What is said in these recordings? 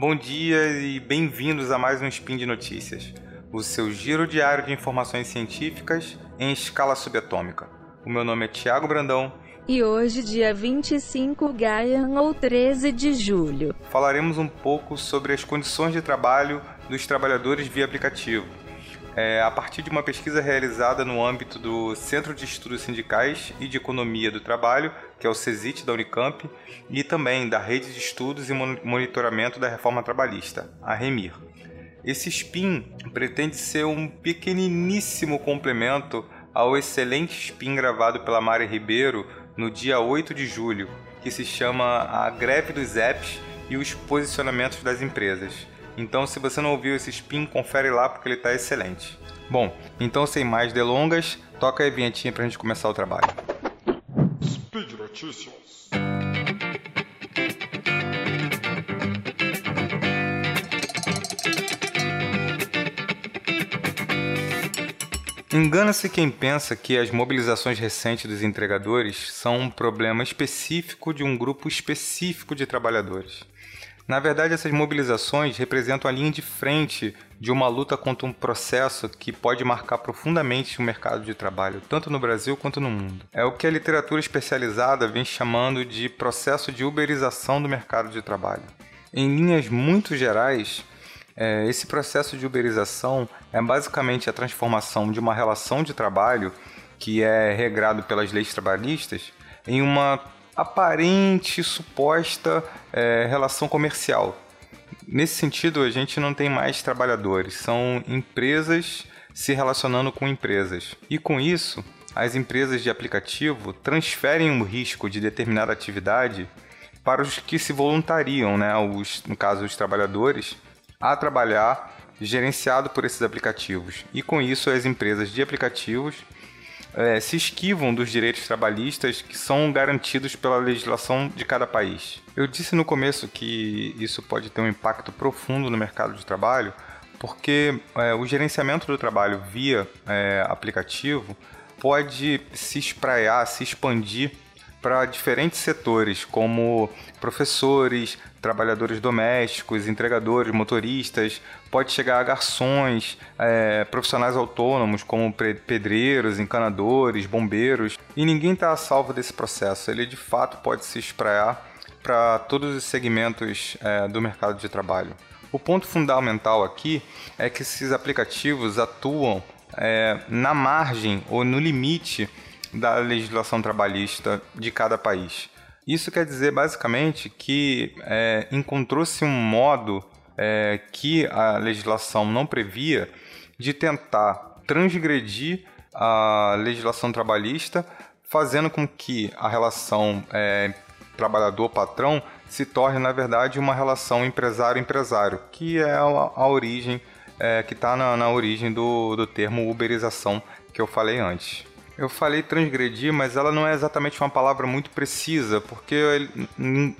Bom dia e bem-vindos a mais um Spin de Notícias, o seu giro diário de informações científicas em escala subatômica. O meu nome é Tiago Brandão. E hoje, dia 25 Gaian ou 13 de julho, falaremos um pouco sobre as condições de trabalho dos trabalhadores via aplicativo é, a partir de uma pesquisa realizada no âmbito do Centro de Estudos Sindicais e de Economia do Trabalho, que é o CESIT da Unicamp, e também da Rede de Estudos e Monitoramento da Reforma Trabalhista, a REMIR. Esse SPIN pretende ser um pequeniníssimo complemento ao excelente SPIN gravado pela Mari Ribeiro no dia 8 de julho, que se chama A Greve dos Apps e os Posicionamentos das Empresas. Então, se você não ouviu esse spin, confere lá porque ele está excelente. Bom, então sem mais delongas, toca a vinhetinha para a gente começar o trabalho. Speed Notícias. Engana-se quem pensa que as mobilizações recentes dos entregadores são um problema específico de um grupo específico de trabalhadores. Na verdade, essas mobilizações representam a linha de frente de uma luta contra um processo que pode marcar profundamente o mercado de trabalho, tanto no Brasil quanto no mundo. É o que a literatura especializada vem chamando de processo de uberização do mercado de trabalho. Em linhas muito gerais, é, esse processo de uberização é basicamente a transformação de uma relação de trabalho que é regrado pelas leis trabalhistas em uma aparente suposta é, relação comercial. Nesse sentido, a gente não tem mais trabalhadores, são empresas se relacionando com empresas. E com isso, as empresas de aplicativo transferem o risco de determinada atividade para os que se voluntariam, né, os, no caso os trabalhadores, a trabalhar gerenciado por esses aplicativos. E com isso, as empresas de aplicativos é, se esquivam dos direitos trabalhistas que são garantidos pela legislação de cada país. Eu disse no começo que isso pode ter um impacto profundo no mercado de trabalho, porque é, o gerenciamento do trabalho via é, aplicativo pode se espraiar, se expandir para diferentes setores, como professores, trabalhadores domésticos, entregadores, motoristas, pode chegar a garçons, é, profissionais autônomos como pedreiros, encanadores, bombeiros, e ninguém está a salvo desse processo. Ele de fato pode se espraiar para todos os segmentos é, do mercado de trabalho. O ponto fundamental aqui é que esses aplicativos atuam é, na margem ou no limite da legislação trabalhista de cada país. Isso quer dizer basicamente que é, encontrou-se um modo é, que a legislação não previa de tentar transgredir a legislação trabalhista, fazendo com que a relação é, trabalhador-patrão se torne, na verdade, uma relação empresário-empresário, que é a, a origem, é, que está na, na, origem do, do termo uberização que eu falei antes. Eu falei transgredir, mas ela não é exatamente uma palavra muito precisa, porque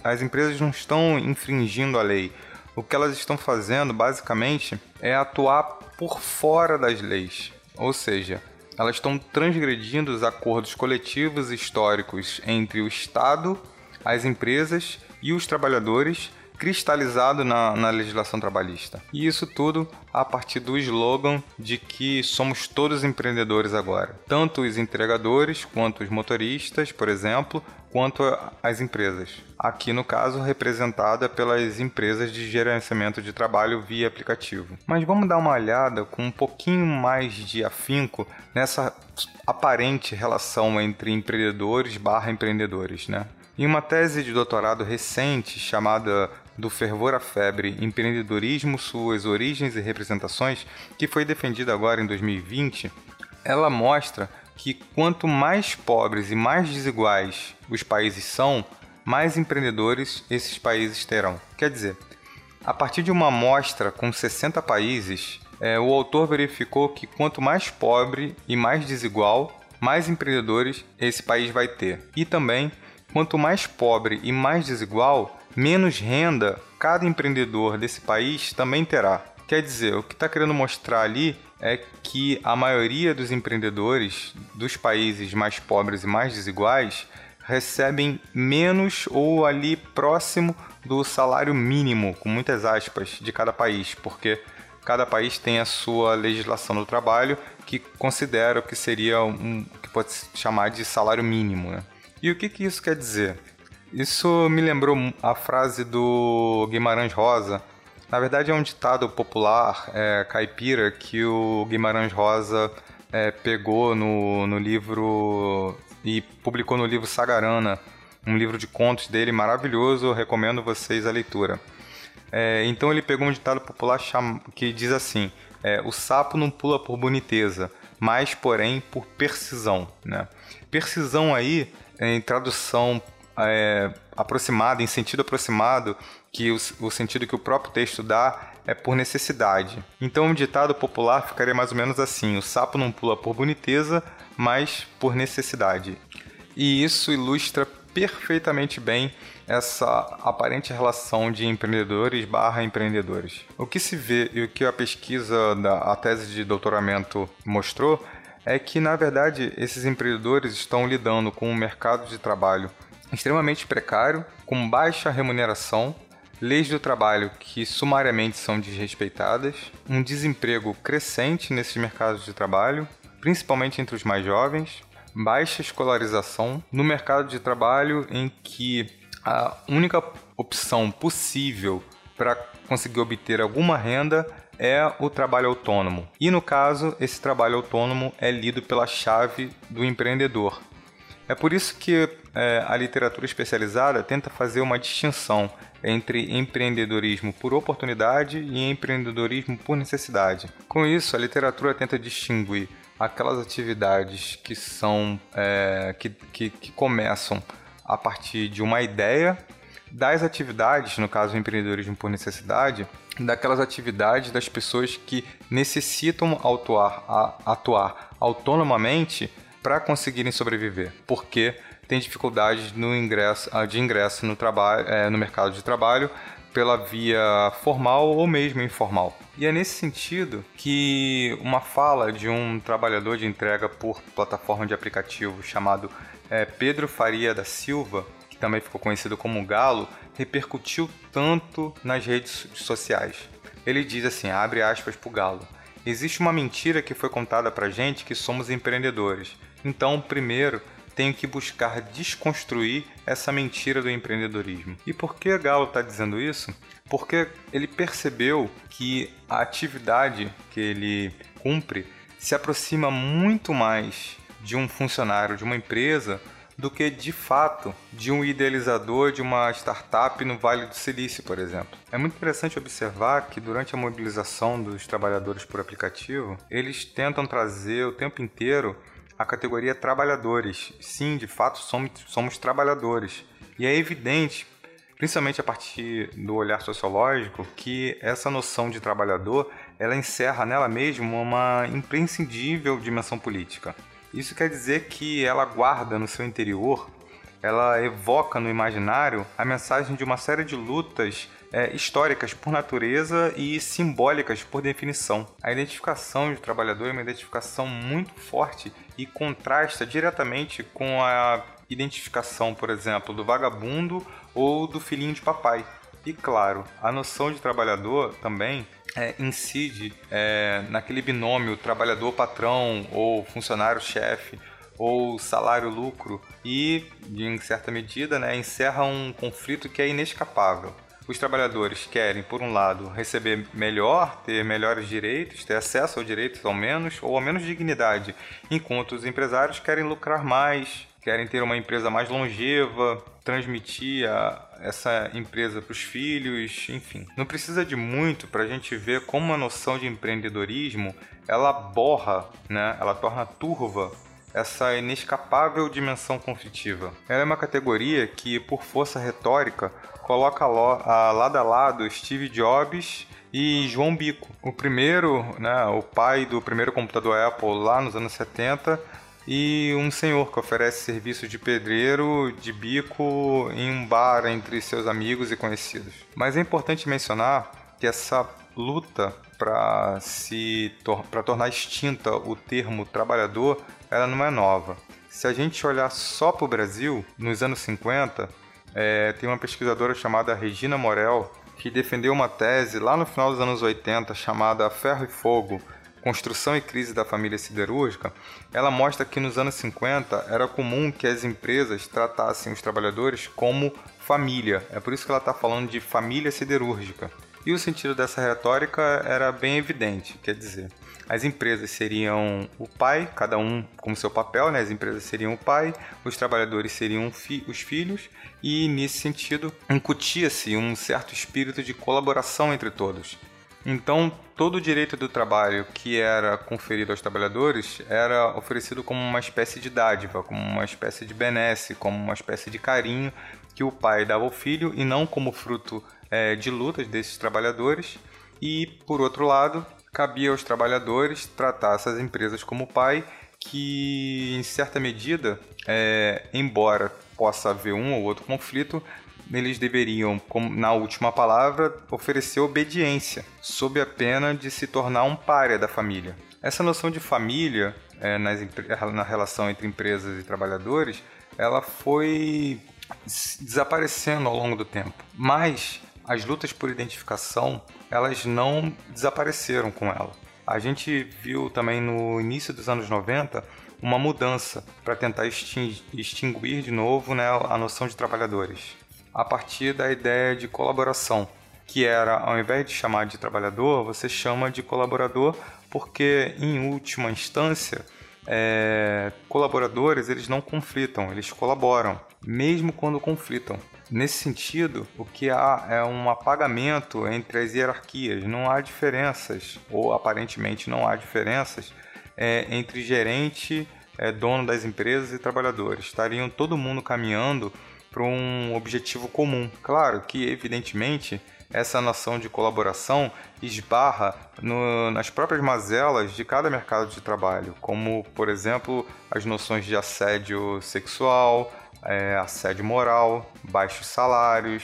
as empresas não estão infringindo a lei. O que elas estão fazendo, basicamente, é atuar por fora das leis. Ou seja, elas estão transgredindo os acordos coletivos históricos entre o Estado, as empresas e os trabalhadores cristalizado na, na legislação trabalhista. E isso tudo a partir do slogan de que somos todos empreendedores agora. Tanto os entregadores, quanto os motoristas, por exemplo, quanto as empresas. Aqui, no caso, representada pelas empresas de gerenciamento de trabalho via aplicativo. Mas vamos dar uma olhada com um pouquinho mais de afinco nessa aparente relação entre empreendedores barra empreendedores, né? Em uma tese de doutorado recente chamada do fervor à febre, empreendedorismo, suas origens e representações, que foi defendida agora em 2020, ela mostra que quanto mais pobres e mais desiguais os países são, mais empreendedores esses países terão. Quer dizer, a partir de uma amostra com 60 países, é, o autor verificou que quanto mais pobre e mais desigual, mais empreendedores esse país vai ter. E também, quanto mais pobre e mais desigual, menos renda cada empreendedor desse país também terá. Quer dizer, o que está querendo mostrar ali é que a maioria dos empreendedores dos países mais pobres e mais desiguais recebem menos ou ali próximo do salário mínimo, com muitas aspas, de cada país, porque cada país tem a sua legislação do trabalho que considera o que seria um que pode se chamar de salário mínimo. Né? E o que, que isso quer dizer? Isso me lembrou a frase do Guimarães Rosa. Na verdade, é um ditado popular é, caipira que o Guimarães Rosa é, pegou no, no livro e publicou no livro Sagarana, um livro de contos dele maravilhoso, recomendo vocês a leitura. É, então ele pegou um ditado popular que diz assim: é, o sapo não pula por boniteza, mas porém por precisão. Né? Precisão aí, em tradução é, aproximada, em sentido aproximado, que o, o sentido que o próprio texto dá é por necessidade. Então, um ditado popular ficaria mais ou menos assim: o sapo não pula por boniteza, mas por necessidade. E isso ilustra perfeitamente bem essa aparente relação de empreendedores barra empreendedores. O que se vê e o que a pesquisa da a tese de doutoramento mostrou é que, na verdade, esses empreendedores estão lidando com um mercado de trabalho extremamente precário, com baixa remuneração, leis do trabalho que sumariamente são desrespeitadas, um desemprego crescente nesses mercados de trabalho, principalmente entre os mais jovens, baixa escolarização. No mercado de trabalho em que a única opção possível para conseguir obter alguma renda é o trabalho autônomo. E no caso, esse trabalho autônomo é lido pela chave do empreendedor. É por isso que é, a literatura especializada tenta fazer uma distinção entre empreendedorismo por oportunidade e empreendedorismo por necessidade. Com isso, a literatura tenta distinguir aquelas atividades que são é, que, que, que começam a partir de uma ideia das atividades, no caso empreendedorismo por necessidade, daquelas atividades das pessoas que necessitam atuar, a, atuar autonomamente para conseguirem sobreviver, porque tem dificuldades no ingresso, de ingresso no, trabalho, é, no mercado de trabalho pela via formal ou mesmo informal. E é nesse sentido que uma fala de um trabalhador de entrega por plataforma de aplicativo chamado é, Pedro Faria da Silva, também ficou conhecido como Galo, repercutiu tanto nas redes sociais. Ele diz assim, abre aspas para o Galo, existe uma mentira que foi contada para gente que somos empreendedores. Então, primeiro, tenho que buscar desconstruir essa mentira do empreendedorismo. E por que Galo está dizendo isso? Porque ele percebeu que a atividade que ele cumpre se aproxima muito mais de um funcionário de uma empresa do que de fato de um idealizador de uma startup no Vale do Silício, por exemplo. É muito interessante observar que durante a mobilização dos trabalhadores por aplicativo, eles tentam trazer o tempo inteiro a categoria trabalhadores. Sim, de fato somos, somos trabalhadores. E é evidente, principalmente a partir do olhar sociológico, que essa noção de trabalhador ela encerra nela mesma uma imprescindível dimensão política. Isso quer dizer que ela guarda no seu interior, ela evoca no imaginário a mensagem de uma série de lutas é, históricas por natureza e simbólicas por definição. A identificação de trabalhador é uma identificação muito forte e contrasta diretamente com a identificação, por exemplo, do vagabundo ou do filhinho de papai. E claro, a noção de trabalhador também é, incide é, naquele binômio trabalhador-patrão ou funcionário-chefe ou salário-lucro e, em certa medida, né, encerra um conflito que é inescapável. Os trabalhadores querem, por um lado, receber melhor, ter melhores direitos, ter acesso aos direitos ao menos, ou ao menos dignidade, enquanto os empresários querem lucrar mais, querem ter uma empresa mais longeva, transmitir a, essa empresa para os filhos, enfim. Não precisa de muito para a gente ver como a noção de empreendedorismo ela borra, né? ela torna turva essa inescapável dimensão conflitiva. Ela é uma categoria que, por força retórica, coloca lado a lado Steve Jobs e João Bico. O primeiro, né, o pai do primeiro computador Apple lá nos anos 70 e um senhor que oferece serviço de pedreiro de bico em um bar entre seus amigos e conhecidos. Mas é importante mencionar que essa luta para se para tornar extinta o termo trabalhador, ela não é nova. Se a gente olhar só para o Brasil, nos anos 50, é, tem uma pesquisadora chamada Regina Morel que defendeu uma tese lá no final dos anos 80 chamada Ferro e Fogo, Construção e Crise da Família Siderúrgica, ela mostra que nos anos 50 era comum que as empresas tratassem os trabalhadores como família. É por isso que ela está falando de família siderúrgica. E o sentido dessa retórica era bem evidente, quer dizer, as empresas seriam o pai, cada um com seu papel, né? as empresas seriam o pai, os trabalhadores seriam fi os filhos, e nesse sentido incutia-se um certo espírito de colaboração entre todos. Então, todo o direito do trabalho que era conferido aos trabalhadores era oferecido como uma espécie de dádiva, como uma espécie de benesse, como uma espécie de carinho que o pai dava ao filho e não como fruto é, de lutas desses trabalhadores. E, por outro lado, cabia aos trabalhadores tratar essas empresas como pai, que, em certa medida, é, embora possa haver um ou outro conflito, eles deveriam, na última palavra, oferecer obediência, sob a pena de se tornar um párea da família. Essa noção de família é, nas, na relação entre empresas e trabalhadores, ela foi desaparecendo ao longo do tempo. Mas as lutas por identificação, elas não desapareceram com ela. A gente viu também no início dos anos 90 uma mudança para tentar extinguir de novo né, a noção de trabalhadores a partir da ideia de colaboração, que era, ao invés de chamar de trabalhador, você chama de colaborador, porque, em última instância, é, colaboradores eles não conflitam, eles colaboram, mesmo quando conflitam. Nesse sentido, o que há é um apagamento entre as hierarquias. Não há diferenças, ou aparentemente não há diferenças, é, entre gerente, é, dono das empresas e trabalhadores. Estariam todo mundo caminhando para um objetivo comum. Claro que, evidentemente, essa noção de colaboração esbarra no, nas próprias mazelas de cada mercado de trabalho, como, por exemplo, as noções de assédio sexual, é, assédio moral, baixos salários,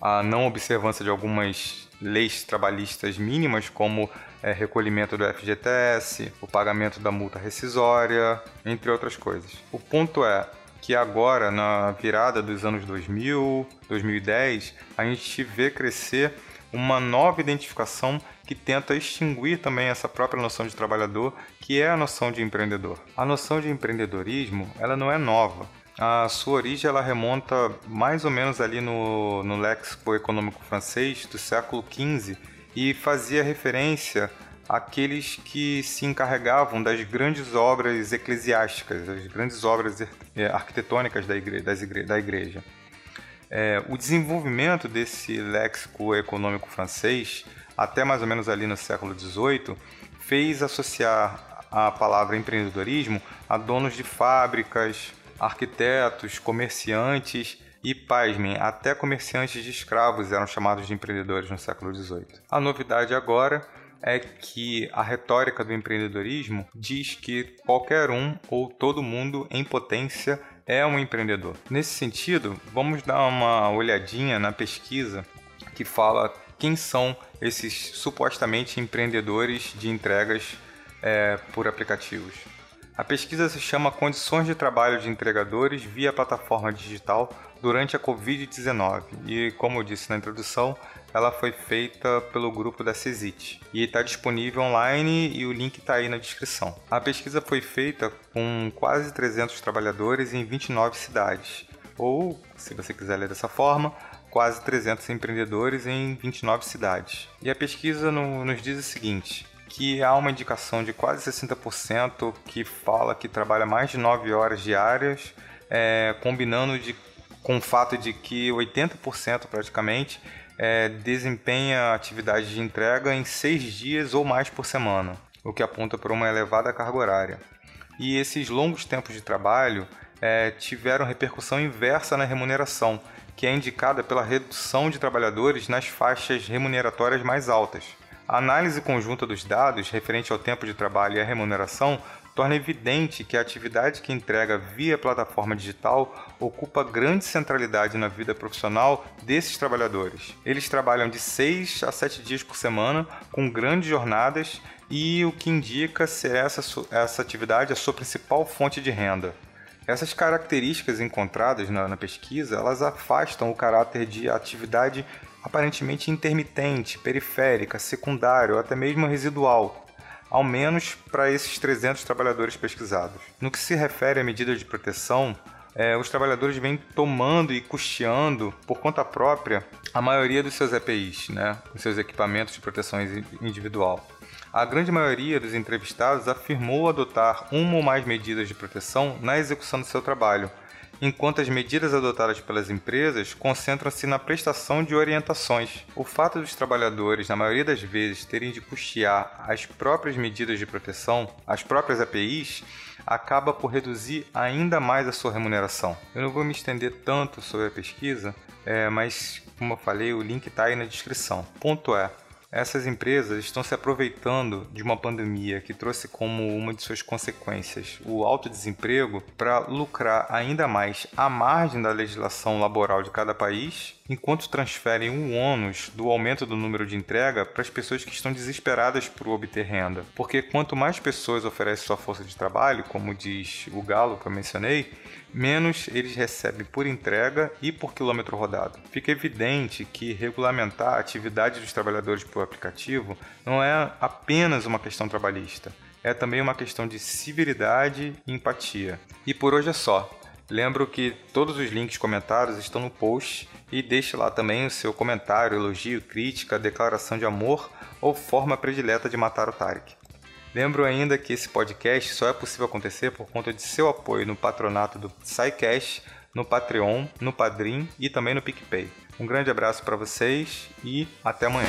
a não observância de algumas leis trabalhistas mínimas, como é, recolhimento do FGTS, o pagamento da multa rescisória, entre outras coisas. O ponto é, que agora, na virada dos anos 2000, 2010, a gente vê crescer uma nova identificação que tenta extinguir também essa própria noção de trabalhador, que é a noção de empreendedor. A noção de empreendedorismo, ela não é nova. A sua origem ela remonta mais ou menos ali no, no léxico econômico francês do século XV e fazia referência aqueles que se encarregavam das grandes obras eclesiásticas, as grandes obras é, arquitetônicas da igreja. Das igre da igreja. É, o desenvolvimento desse léxico econômico francês, até mais ou menos ali no século XVIII, fez associar a palavra empreendedorismo a donos de fábricas, arquitetos, comerciantes e, pasmem, até comerciantes de escravos eram chamados de empreendedores no século XVIII. A novidade agora é que a retórica do empreendedorismo diz que qualquer um ou todo mundo em potência é um empreendedor. Nesse sentido, vamos dar uma olhadinha na pesquisa que fala quem são esses supostamente empreendedores de entregas é, por aplicativos. A pesquisa se chama Condições de Trabalho de Entregadores via Plataforma Digital durante a Covid-19 e, como eu disse na introdução, ela foi feita pelo grupo da CESIT e está disponível online e o link está aí na descrição. A pesquisa foi feita com quase 300 trabalhadores em 29 cidades, ou, se você quiser ler dessa forma, quase 300 empreendedores em 29 cidades. E a pesquisa no, nos diz o seguinte: que há uma indicação de quase 60% que fala que trabalha mais de 9 horas diárias, é, combinando de, com o fato de que 80% praticamente é, desempenha atividade de entrega em seis dias ou mais por semana, o que aponta para uma elevada carga horária. E esses longos tempos de trabalho é, tiveram repercussão inversa na remuneração, que é indicada pela redução de trabalhadores nas faixas remuneratórias mais altas. A análise conjunta dos dados referente ao tempo de trabalho e à remuneração torna evidente que a atividade que entrega via plataforma digital ocupa grande centralidade na vida profissional desses trabalhadores. Eles trabalham de 6 a 7 dias por semana, com grandes jornadas e o que indica ser essa, essa atividade a sua principal fonte de renda. Essas características encontradas na, na pesquisa, elas afastam o caráter de atividade aparentemente intermitente, periférica, secundária ou até mesmo residual, ao menos para esses 300 trabalhadores pesquisados. No que se refere à medida de proteção, é, os trabalhadores vêm tomando e custeando por conta própria a maioria dos seus EPIs, né, os seus equipamentos de proteção individual. A grande maioria dos entrevistados afirmou adotar uma ou mais medidas de proteção na execução do seu trabalho, enquanto as medidas adotadas pelas empresas concentram-se na prestação de orientações. O fato dos trabalhadores, na maioria das vezes, terem de custear as próprias medidas de proteção, as próprias APIs, acaba por reduzir ainda mais a sua remuneração. Eu não vou me estender tanto sobre a pesquisa, é, mas, como eu falei, o link está aí na descrição. Ponto é, essas empresas estão se aproveitando de uma pandemia que trouxe como uma de suas consequências o alto desemprego para lucrar ainda mais à margem da legislação laboral de cada país, enquanto transferem o ônus do aumento do número de entrega para as pessoas que estão desesperadas por obter renda. Porque quanto mais pessoas oferecem sua força de trabalho, como diz o Galo que eu mencionei, menos eles recebem por entrega e por quilômetro rodado. Fica evidente que regulamentar a atividade dos trabalhadores por aplicativo não é apenas uma questão trabalhista, é também uma questão de civilidade e empatia. E por hoje é só. Lembro que todos os links comentados estão no post e deixe lá também o seu comentário, elogio, crítica, declaração de amor ou forma predileta de matar o Tarek. Lembro ainda que esse podcast só é possível acontecer por conta de seu apoio no patronato do SciCash, no Patreon, no Padrim e também no PicPay. Um grande abraço para vocês e até amanhã.